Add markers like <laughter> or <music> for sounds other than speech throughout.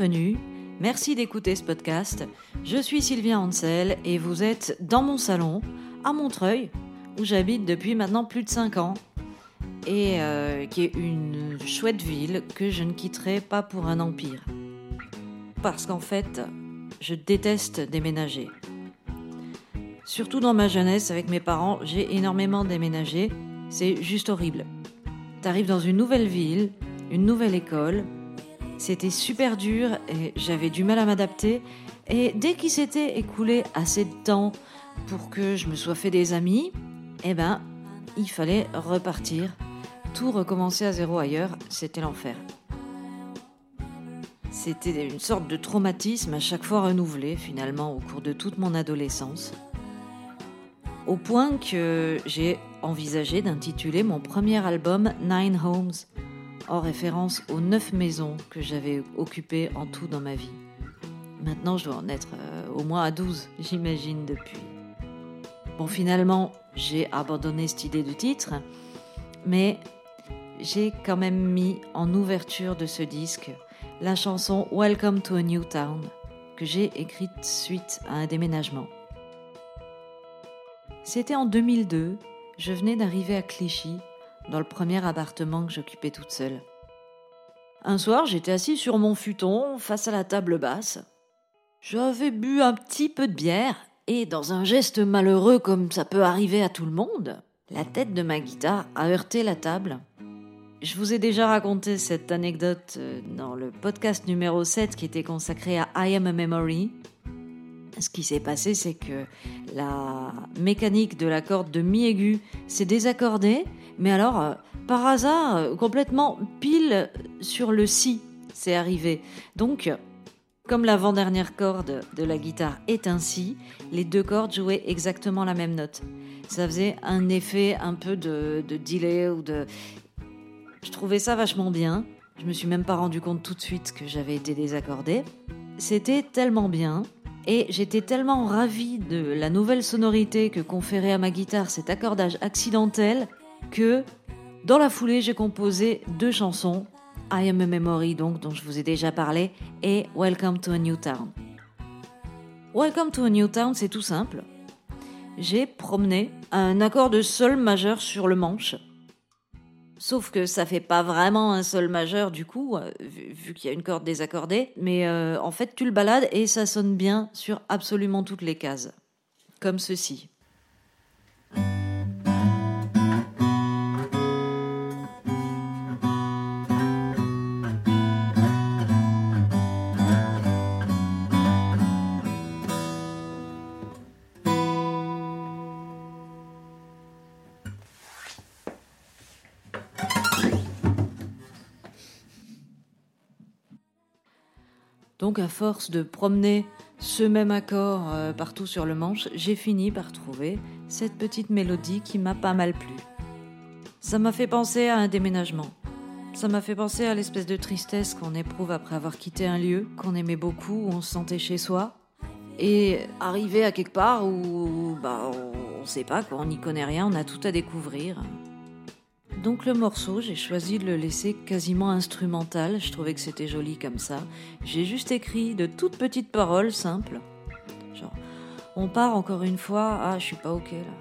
Bienvenue. Merci d'écouter ce podcast. Je suis Sylvia Hansel et vous êtes dans mon salon à Montreuil, où j'habite depuis maintenant plus de 5 ans et euh, qui est une chouette ville que je ne quitterai pas pour un empire. Parce qu'en fait, je déteste déménager. Surtout dans ma jeunesse avec mes parents, j'ai énormément déménagé. C'est juste horrible. T'arrives dans une nouvelle ville, une nouvelle école. C'était super dur et j'avais du mal à m'adapter. Et dès qu'il s'était écoulé assez de temps pour que je me sois fait des amis, eh ben, il fallait repartir. Tout recommencer à zéro ailleurs, c'était l'enfer. C'était une sorte de traumatisme à chaque fois renouvelé finalement au cours de toute mon adolescence. Au point que j'ai envisagé d'intituler mon premier album Nine Homes, en référence aux neuf maisons que j'avais occupées en tout dans ma vie. Maintenant, je dois en être euh, au moins à 12, j'imagine, depuis. Bon, finalement, j'ai abandonné cette idée de titre, mais j'ai quand même mis en ouverture de ce disque la chanson Welcome to a New Town, que j'ai écrite suite à un déménagement. C'était en 2002, je venais d'arriver à Clichy, dans le premier appartement que j'occupais toute seule. Un soir, j'étais assis sur mon futon, face à la table basse. J'avais bu un petit peu de bière, et dans un geste malheureux comme ça peut arriver à tout le monde, la tête de ma guitare a heurté la table. Je vous ai déjà raconté cette anecdote euh, dans le podcast numéro 7 qui était consacré à I Am a Memory. Ce qui s'est passé, c'est que la mécanique de la corde de mi aigu s'est désaccordée, mais alors, euh, par hasard, euh, complètement pile sur le si, c'est arrivé. Donc, comme l'avant-dernière corde de la guitare est un si, les deux cordes jouaient exactement la même note. Ça faisait un effet un peu de, de delay ou de. Je trouvais ça vachement bien. Je me suis même pas rendu compte tout de suite que j'avais été désaccordée. C'était tellement bien et j'étais tellement ravie de la nouvelle sonorité que conférait à ma guitare cet accordage accidentel que dans la foulée j'ai composé deux chansons, I Am a Memory donc dont je vous ai déjà parlé et Welcome to a New Town. Welcome to a New Town c'est tout simple. J'ai promené un accord de sol majeur sur le manche Sauf que ça fait pas vraiment un sol majeur du coup, euh, vu, qu'il y a une corde désaccordée. Mais euh, en fait, tu le balades et ça sonne bien sur absolument toutes les cases. Comme ceci. Donc à force de promener ce même accord euh, partout sur le manche, j'ai fini par trouver cette petite mélodie qui m'a pas mal plu. Ça m'a fait penser à un déménagement. Ça m'a fait penser à l'espèce de tristesse qu'on éprouve après avoir quitté un lieu qu'on aimait beaucoup, où on se sentait chez soi, et arriver à quelque part où bah, on, ne sait pas, quoi, on n'y connaît rien, on a tout à découvrir. Donc le morceau, j'ai choisi de le laisser quasiment instrumental, je trouvais que c'était joli comme ça. J'ai juste écrit de toutes petites paroles simples. Genre, on part encore une fois, ah je suis pas ok là.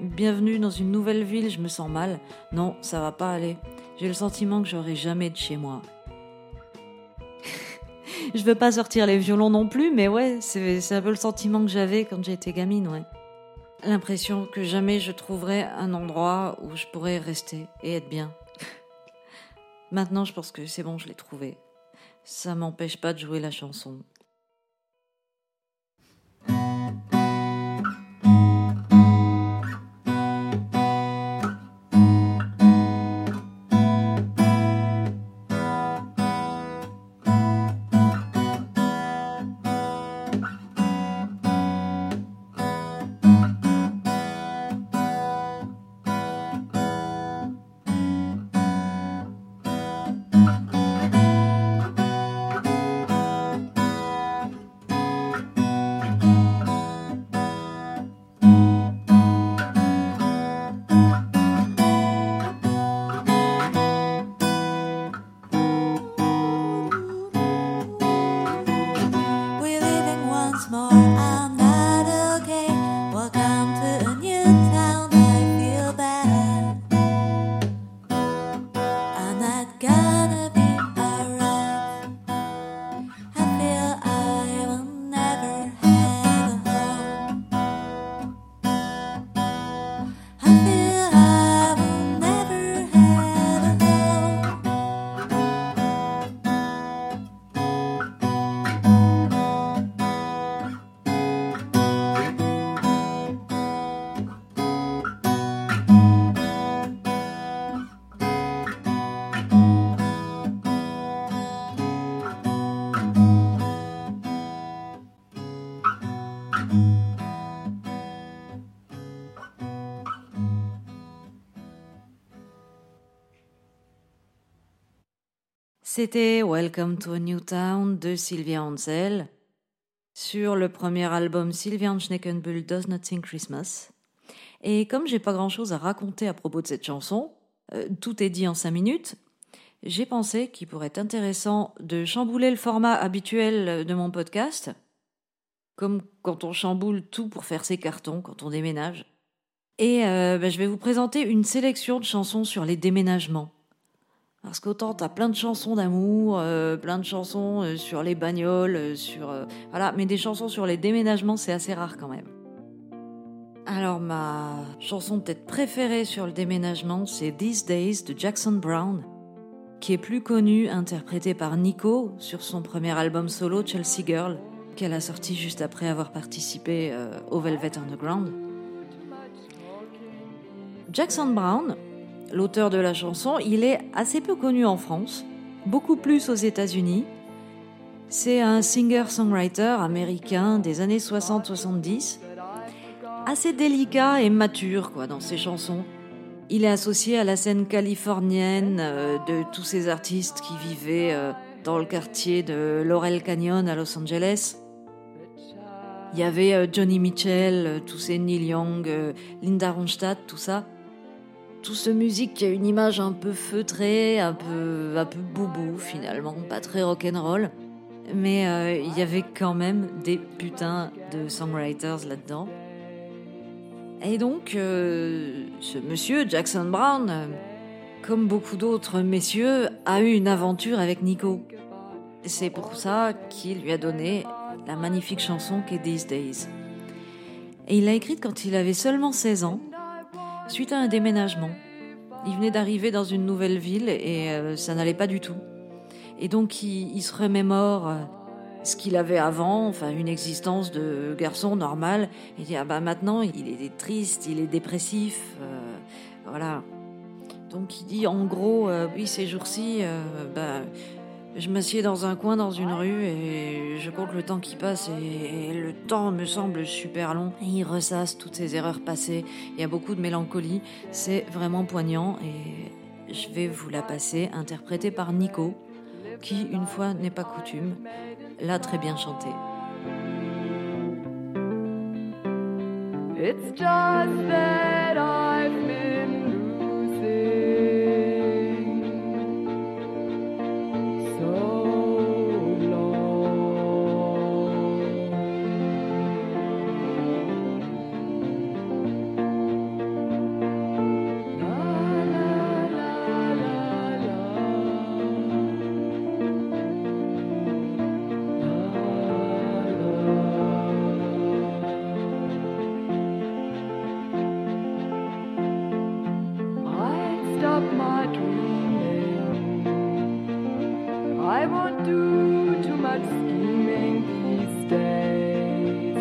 Bienvenue dans une nouvelle ville, je me sens mal. Non, ça va pas aller. J'ai le sentiment que j'aurai jamais de chez moi. <laughs> je veux pas sortir les violons non plus, mais ouais, c'est un peu le sentiment que j'avais quand j'étais gamine, ouais l'impression que jamais je trouverai un endroit où je pourrais rester et être bien. <laughs> Maintenant, je pense que c'est bon, je l'ai trouvé. Ça m'empêche pas de jouer la chanson. smart. C'était Welcome to a New Town de Sylvia Ansel sur le premier album Sylvia Schneckenbull Does Not Sing Christmas. Et comme j'ai pas grand chose à raconter à propos de cette chanson, euh, tout est dit en cinq minutes, j'ai pensé qu'il pourrait être intéressant de chambouler le format habituel de mon podcast, comme quand on chamboule tout pour faire ses cartons quand on déménage. Et euh, ben, je vais vous présenter une sélection de chansons sur les déménagements. Parce qu'autant t'as plein de chansons d'amour, euh, plein de chansons euh, sur les bagnoles, sur voilà, mais des chansons sur les déménagements c'est assez rare quand même. Alors ma chanson peut-être préférée sur le déménagement c'est These Days de Jackson Brown, qui est plus connue interprétée par Nico sur son premier album solo Chelsea Girl, qu'elle a sorti juste après avoir participé au Velvet Underground. Jackson Brown, l'auteur de la chanson, il est assez peu connu en France, beaucoup plus aux États-Unis. C'est un singer-songwriter américain des années 60-70, assez délicat et mature quoi dans ses chansons. Il est associé à la scène californienne euh, de tous ces artistes qui vivaient euh, dans le quartier de Laurel Canyon à Los Angeles. Il y avait euh, Johnny Mitchell, tous ces Neil Young, Linda Ronstadt, tout ça tout ce musique qui a une image un peu feutrée, un peu, un peu boubou finalement, pas très rock'n'roll. Mais euh, il y avait quand même des putains de songwriters là-dedans. Et donc, euh, ce monsieur, Jackson Brown, euh, comme beaucoup d'autres messieurs, a eu une aventure avec Nico. C'est pour ça qu'il lui a donné la magnifique chanson qu'est These Days. Et il l'a écrite quand il avait seulement 16 ans, suite à un déménagement. Il venait d'arriver dans une nouvelle ville et euh, ça n'allait pas du tout. Et donc il, se remémore euh, ce qu'il avait avant, enfin une existence de garçon normal. Il dit ah bah maintenant il est triste, il est dépressif, euh, voilà. Donc il dit en gros oui ces jours-ci bah je m'assieds dans un coin dans une rue et je compte le temps qui passe et, le temps me semble super long. il ressasse toutes ses erreurs passées. Il y a beaucoup de mélancolie. C'est vraiment poignant et je vais vous la passer interprétée par Nico qui, une fois n'est pas coutume, l'a très bien chanté. It's just my dreaming. I won't do too much scheming these days.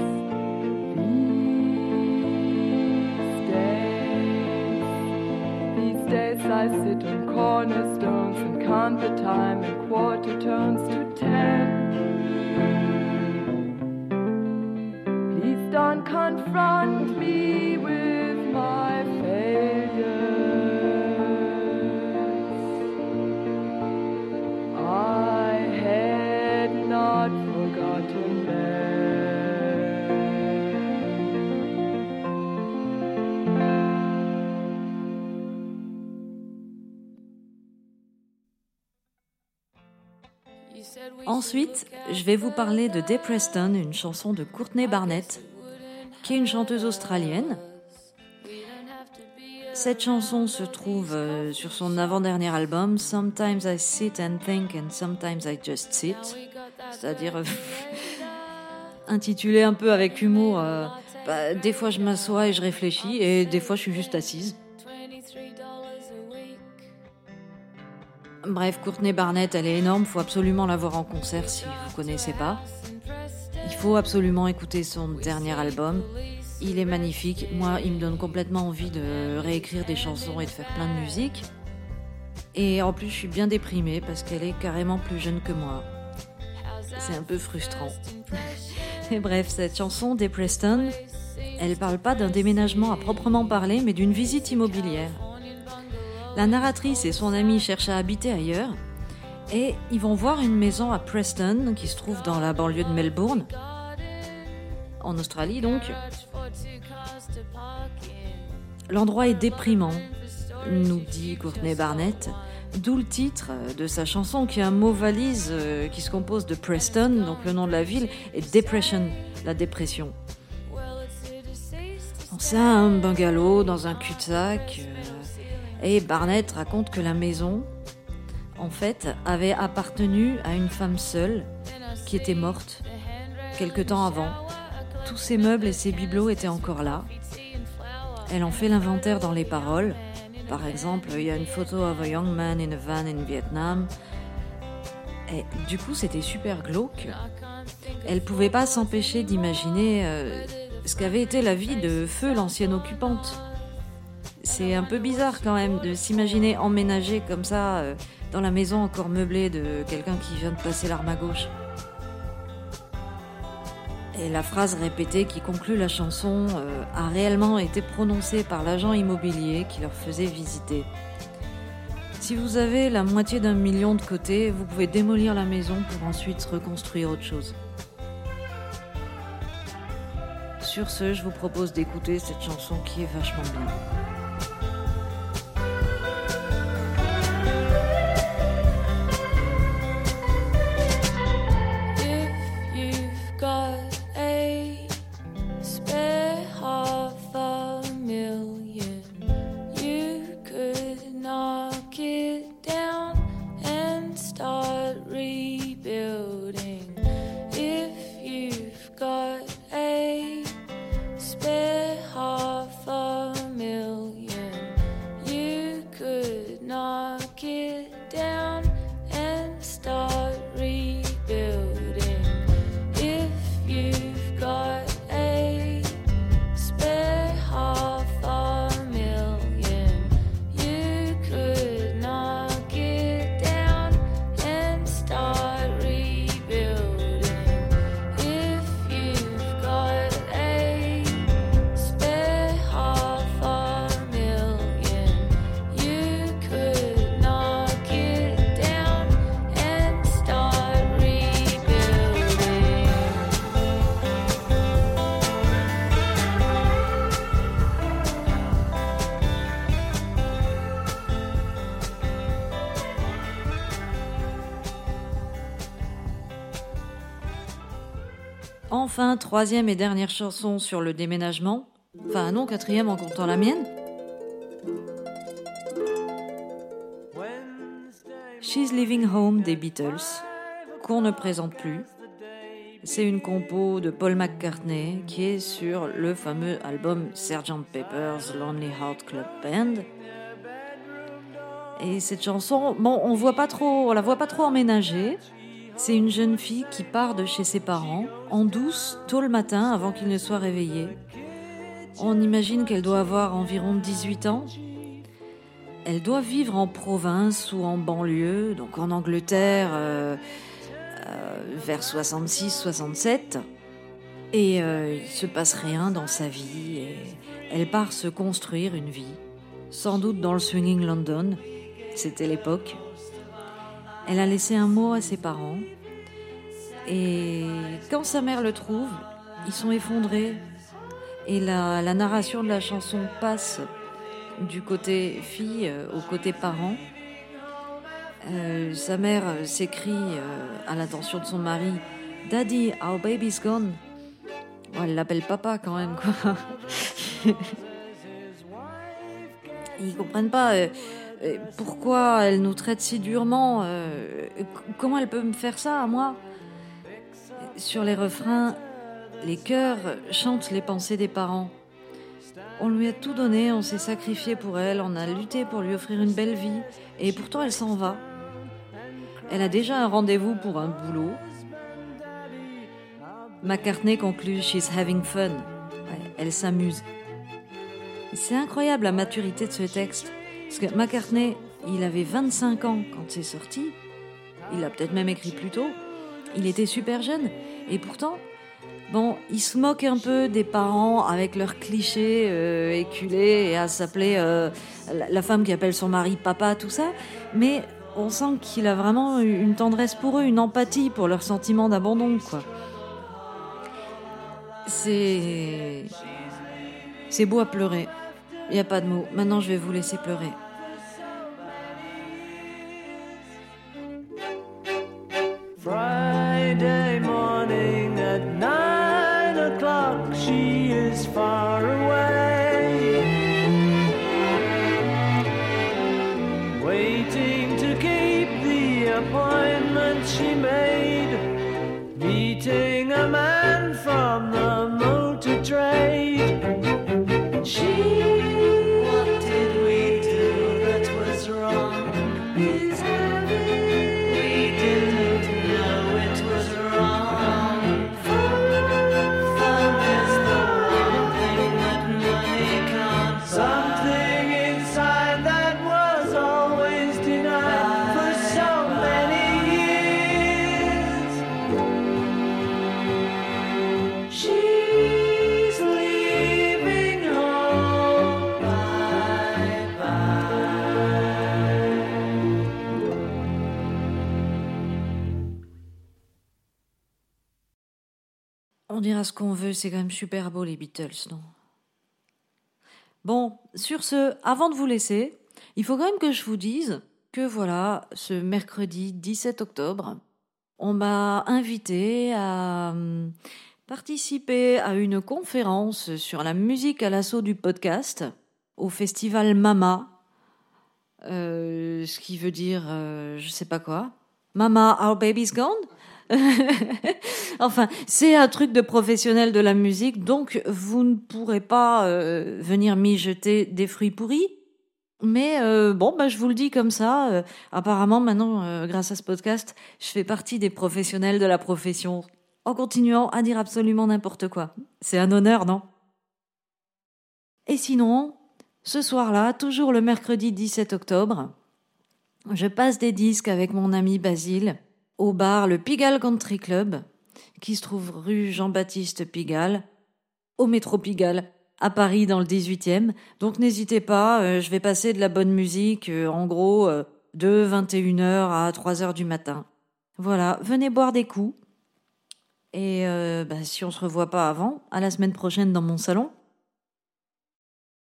These days. These days I sit on cornerstones and count the time Ensuite, je vais vous parler de Day Preston, une chanson de Courtney Barnett, qui est une chanteuse australienne. Cette chanson se trouve euh, sur son avant-dernier album, Sometimes I Sit and Think and Sometimes I Just Sit, c'est-à-dire euh, <laughs> intitulé un peu avec humour, euh, bah, des fois je m'assois et je réfléchis, et des fois je suis juste assise. Bref, Courtney Barnett, elle est énorme, faut absolument la voir en concert si vous connaissez pas. Il faut absolument écouter son dernier album. Il est magnifique. Moi, il me donne complètement envie de réécrire des chansons et de faire plein de musique. Et en plus, je suis bien déprimée parce qu'elle est carrément plus jeune que moi. C'est un peu frustrant. <laughs> Bref, cette chanson des Preston, elle parle pas d'un déménagement à proprement parler, mais d'une visite immobilière. La narratrice et son amie cherchent à habiter ailleurs Et ils vont voir une maison à Preston, qui se trouve dans la banlieue de Melbourne, en Australie donc. L'endroit est déprimant, nous dit Courtney Barnett, d'où le titre de sa chanson qui est un mot valise euh, qui se compose de Preston, donc le nom de la ville, et Depression, la dépression. C'est un bungalow dans un cul-de-sac. Et Barnett raconte que la maison, en fait, avait appartenu à une femme seule qui était morte quelque temps avant. Tous ses meubles et ses bibelots étaient encore là. Elle en fait l'inventaire dans les paroles. Par exemple, il y a une photo of a young man in a van in Vietnam. Et du coup, c'était super glauque. Elle pouvait pas s'empêcher d'imaginer euh, ce qu'avait été la vie de Feu, l'ancienne occupante. C'est un peu bizarre quand même de s'imaginer emménager comme ça euh, dans la maison encore meublée de quelqu'un qui vient de passer l'arme à gauche. Et la phrase répétée qui conclut la chanson euh, a réellement été prononcée par l'agent immobilier qui leur faisait visiter. Si vous avez la moitié d'un million de côté, vous pouvez démolir la maison pour ensuite reconstruire autre chose. Sur ce, je vous propose d'écouter cette chanson qui est vachement bien. Read. Enfin, troisième et dernière chanson sur le déménagement. Enfin non, quatrième en comptant la mienne. She's Living Home des Beatles, qu'on ne présente plus. C'est une compo de Paul McCartney qui est sur le fameux album Sgt. Pepper's Lonely Heart Club Band. Et cette chanson, bon, on voit pas trop, on la voit pas trop emménager. C'est une jeune fille qui part de chez ses parents, en douce, tôt le matin, avant qu'il ne soit réveillé. On imagine qu'elle doit avoir environ 18 ans. Elle doit vivre en province ou en banlieue, donc en Angleterre, euh, euh, vers 66-67. Et euh, il se passe rien dans sa vie elle part se construire une vie, sans doute dans le swinging London, c'était l'époque. Elle a laissé un mot à ses parents. Et quand sa mère le trouve, ils sont effondrés. Et la, narration de la chanson passe du côté fille au côté parent. Euh, sa mère euh, à l'attention de son mari Daddy, our baby's gone. elle l'appelle papa quand même, quoi. <laughs> Ils comprennent pas. Euh, pourquoi elle nous traite si durement euh, Comment elle peut me faire ça à moi? Sur les refrains, les chœurs chantent les pensées des parents. On lui a tout donné, on s'est sacrifié pour elle, on a lutté pour lui offrir une belle vie, et pourtant elle s'en va. Elle a déjà un rendez-vous pour un boulot. McCartney conclut She's having fun. elle s'amuse. C'est incroyable la maturité de ce texte. Parce que McCartney, il avait 25 ans quand c'est sorti. Il l'a peut-être même écrit plus tôt. Il était super jeune. Et pourtant, bon, il se moque un peu des parents avec leurs clichés euh, éculés et à s'appeler euh, la, femme qui appelle son mari papa, tout ça. Mais on sent qu'il a vraiment une tendresse pour eux, une empathie pour leur sentiment d'abandon. C'est. C'est beau à pleurer. Il n'y a pas de mots. Maintenant, je vais vous laisser pleurer. She is far ce qu'on veut, c'est quand même super beau les Beatles, non? Bon, sur ce, avant de vous laisser, il faut quand même que je vous dise que voilà, ce mercredi 17 octobre, on m'a invité à hum, participer à une conférence sur la musique à l'assaut du podcast au festival Mama, euh, ce qui veut dire euh, je sais pas quoi. Mama, our baby's gone? <laughs> enfin, c'est un truc de professionnel de la musique, donc vous ne pourrez pas euh, venir m'y jeter des fruits pourris. Mais euh, bon, bah, je vous le dis comme ça. Euh, apparemment, maintenant, grâce à ce podcast, je fais partie des professionnels de la profession, en continuant à dire absolument n'importe quoi. C'est un honneur, non? Et sinon, ce soir-là, toujours le mercredi 17 octobre, je passe des disques avec mon ami Basile au bar le Pigalle Country Club, qui se trouve rue Jean-Baptiste Pigalle, au métro Pigalle, à Paris dans le 18e. Donc n'hésitez pas, euh, je vais passer de la bonne musique, euh, en gros, euh, de 21h à 3h du matin. Voilà, venez boire des coups. Et bah, si on se revoit pas avant, à la semaine prochaine dans mon salon.